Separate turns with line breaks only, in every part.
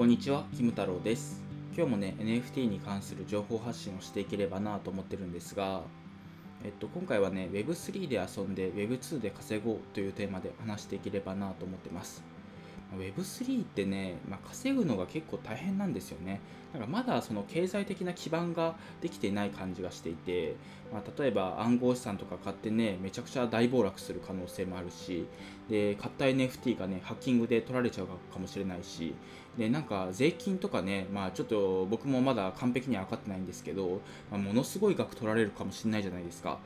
こんにちは、キム太郎です。今日もね、NFT に関する情報発信をしていければなと思ってるんですが、えっと、今回はね、Web3 で遊んで Web2 で稼ごうというテーマで話していければなと思ってます。Web3 ってね、まあ、稼ぐのが結構大変なんですよね。だからまだその経済的な基盤ができていない感じがしていて、まあ、例えば暗号資産とか買ってね、めちゃくちゃ大暴落する可能性もあるし、で、買った NFT がね、ハッキングで取られちゃうかもしれないし、で、なんか税金とかね、まあちょっと僕もまだ完璧には分かってないんですけど、まあ、ものすごい額取られるかもしれないじゃないですか。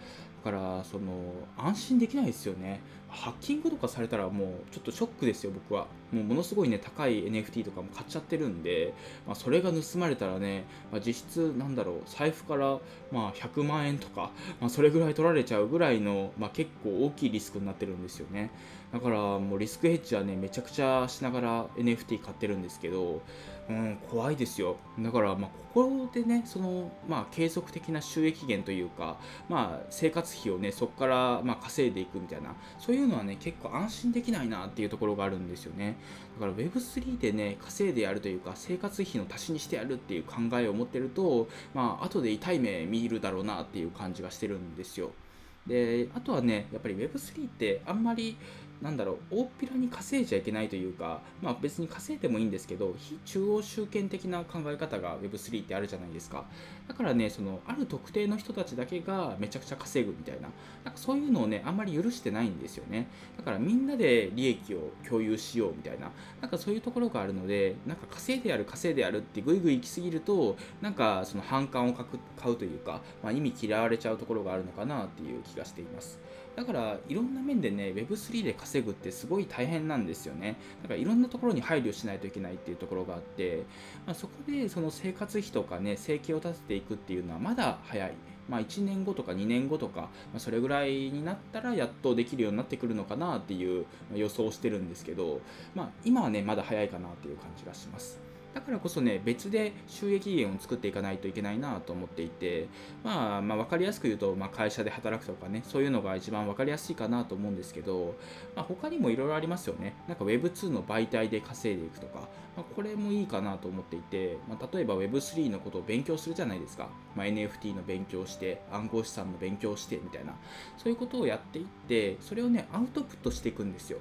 だから、その、安心できないですよね。ハッキングとかされたらもうちょっとショックですよ、僕は。もうものすごいね、高い NFT とかも買っちゃってるんで、まあ、それが盗まれたらね、まあ、実質なんだろう、財布からまあ100万円とか、まあ、それぐらい取られちゃうぐらいの、まあ、結構大きいリスクになってるんですよね。だからもうリスクヘッジはね、めちゃくちゃしながら NFT 買ってるんですけど、うん、怖いですよ。だから、まあ、ここでね、その、まあ、継続的な収益源というか、まあ、生活費をね、そこから、まあ、稼いでいくみたいな、そういうのはね、結構安心できないなっていうところがあるんですよね。だから Web3 でね、稼いでやるというか、生活費の足しにしてやるっていう考えを持ってると、まあ、後で痛い目見るだろうなっていう感じがしてるんですよ。で、あとはね、やっぱり Web3 ってあんまり、なんだろう、大っぴらに稼いじゃいけないというか、まあ別に稼いでもいいんですけど、非中央集権的な考え方が Web3 ってあるじゃないですか。だからね、その、ある特定の人たちだけがめちゃくちゃ稼ぐみたいな、なんかそういうのをね、あんまり許してないんですよね。だからみんなで利益を共有しようみたいな、なんかそういうところがあるので、なんか稼いでやる、稼いでやるってぐいぐい行き過ぎると、なんかその反感を買うというか、まあ、意味嫌われちゃうところがあるのかなっていう気がしています。だからいろんな面でね Web3 で稼ぐってすごい大変なんですよねだからいろんなところに配慮しないといけないっていうところがあって、まあ、そこでその生活費とかね生計を立てていくっていうのはまだ早いまあ、1年後とか2年後とか、まあ、それぐらいになったらやっとできるようになってくるのかなっていう予想をしてるんですけど、まあ、今はねまだ早いかなっていう感じがします。だからこそね、別で収益源を作っていかないといけないなと思っていて、まあ、まあ、分かりやすく言うと、まあ、会社で働くとかね、そういうのが一番分かりやすいかなと思うんですけど、まあ、他にもいろいろありますよね。なんか Web2 の媒体で稼いでいくとか、まあ、これもいいかなと思っていて、まあ、例えば Web3 のことを勉強するじゃないですか。まあ、NFT の勉強して、暗号資産の勉強してみたいな、そういうことをやっていって、それをね、アウトプットしていくんですよ。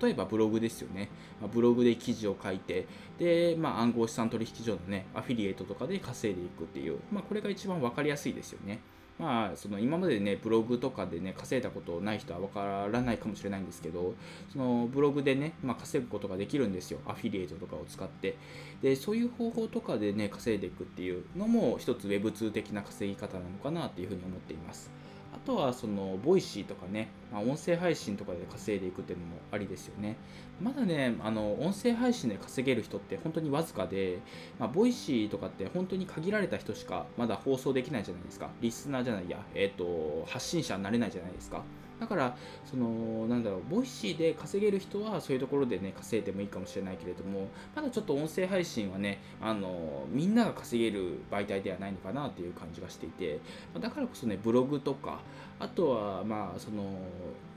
例えばブログですよね。ブログで記事を書いて、で、まあ、暗号資産取引所のね、アフィリエイトとかで稼いでいくっていう、まあ、これが一番分かりやすいですよね。まあ、その今までね、ブログとかでね、稼いだことない人は分からないかもしれないんですけど、そのブログでね、まあ、稼ぐことができるんですよ。アフィリエイトとかを使って。で、そういう方法とかでね、稼いでいくっていうのも、一つ Web2 的な稼ぎ方なのかなっていうふうに思っています。あとはその Voicy とかね、まあ、音声配信とかで稼いでいくっていうのもありですよね。まだね、あの音声配信で稼げる人って本当にわずかで、まあ、 Voicy とかって本当に限られた人しかまだ放送できないじゃないですか。リスナーじゃないや、えっ、ー、と、発信者になれないじゃないですか。だから、その、なんだろう、 Voicy で稼げる人はそういうところでね、稼いでもいいかもしれないけれども、まだちょっと音声配信はね、あの、みんなが稼げる媒体ではないのかなっていう感じがしていて、だからこそね、ブログとか、あとは、まあ、その、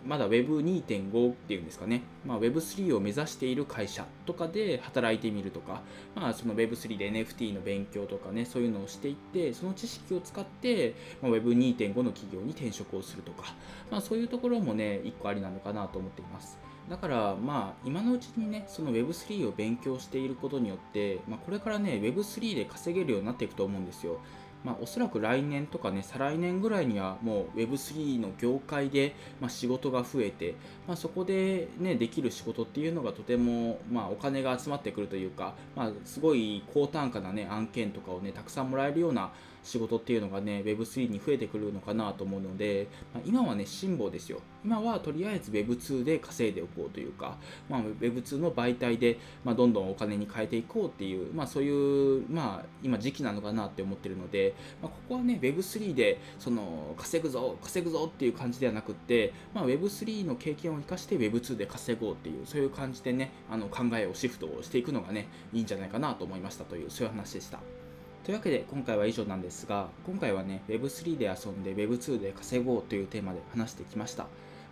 まだ Web2.5 っていうんですかね、まあ、Web3 を目指している会社とかで働いてみるとか、まあ、その Web3 で NFT の勉強とかね、そういうのをしていって、その知識を使って、まあ、Web2.5 の企業に転職をするとか、まあ、そういうところもね、一個ありなのかなと思っています。だから、まあ、今のうちにね、その Web3 を勉強していることによって、まあ、これからね、Web3 で稼げるようになっていくと思うんですよ。まあ、おそらく来年とかね、再来年ぐらいにはもう Web3 の業界で、まあ、仕事が増えて、まあ、そこで、ね、できる仕事っていうのがとても、まあ、お金が集まってくるというか、まあ、すごい高単価な、ね、案件とかをね、たくさんもらえるような仕事っていうのがね、Web3 に増えてくるのかなと思うので、まあ、今はね、辛抱ですよ。今はとりあえず Web2 で稼いでおこうというか、まあ、Web2 の媒体で、まあ、どんどんお金に変えていこうっていう、まあ、そういう、まあ、今時期なのかなって思ってるので、まあ、ここはね Web3 でその稼ぐぞ稼ぐぞっていう感じではなくって、まあ、Web3 の経験を生かして Web2 で稼ごうっていうそういう感じでねあの考えをシフトをしていくのがねいいんじゃないかなと思いましたというそういう話でしたというわけで今回は以上なんですが今回はね Web3 で遊んで Web2 で稼ごうというテーマで話してきました。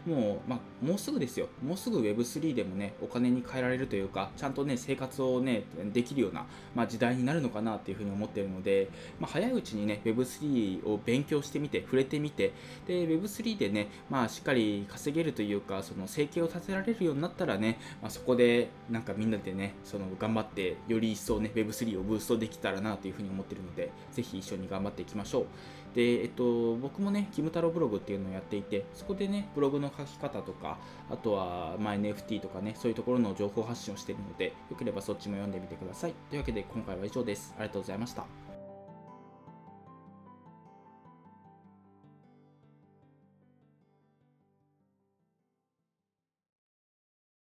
もう、まあ、もうすぐですよ。もうすぐ Web3 でもね、お金に変えられるというか、ちゃんとね、生活をね、できるような、まあ、時代になるのかなっていうふうに思ってるので、まあ、早いうちにね、Web3 を勉強してみて、触れてみて、で、Web3 でね、まあ、しっかり稼げるというか、その生計を立てられるようになったらね、まあ、そこでなんかみんなでね、その頑張って、より一層ね、Web3 をブーストできたらなというふうに思ってるので、ぜひ一緒に頑張っていきましょう。で、えっと、僕もね、キム太郎ブログっていうのをやっていて、そこでね、ブログの書き方とか、あとは、ま、NFT とかね、そういうところの情報発信をしているので、よければそっちも読んでみてください。というわけで、今回は以上です。ありがとうございました。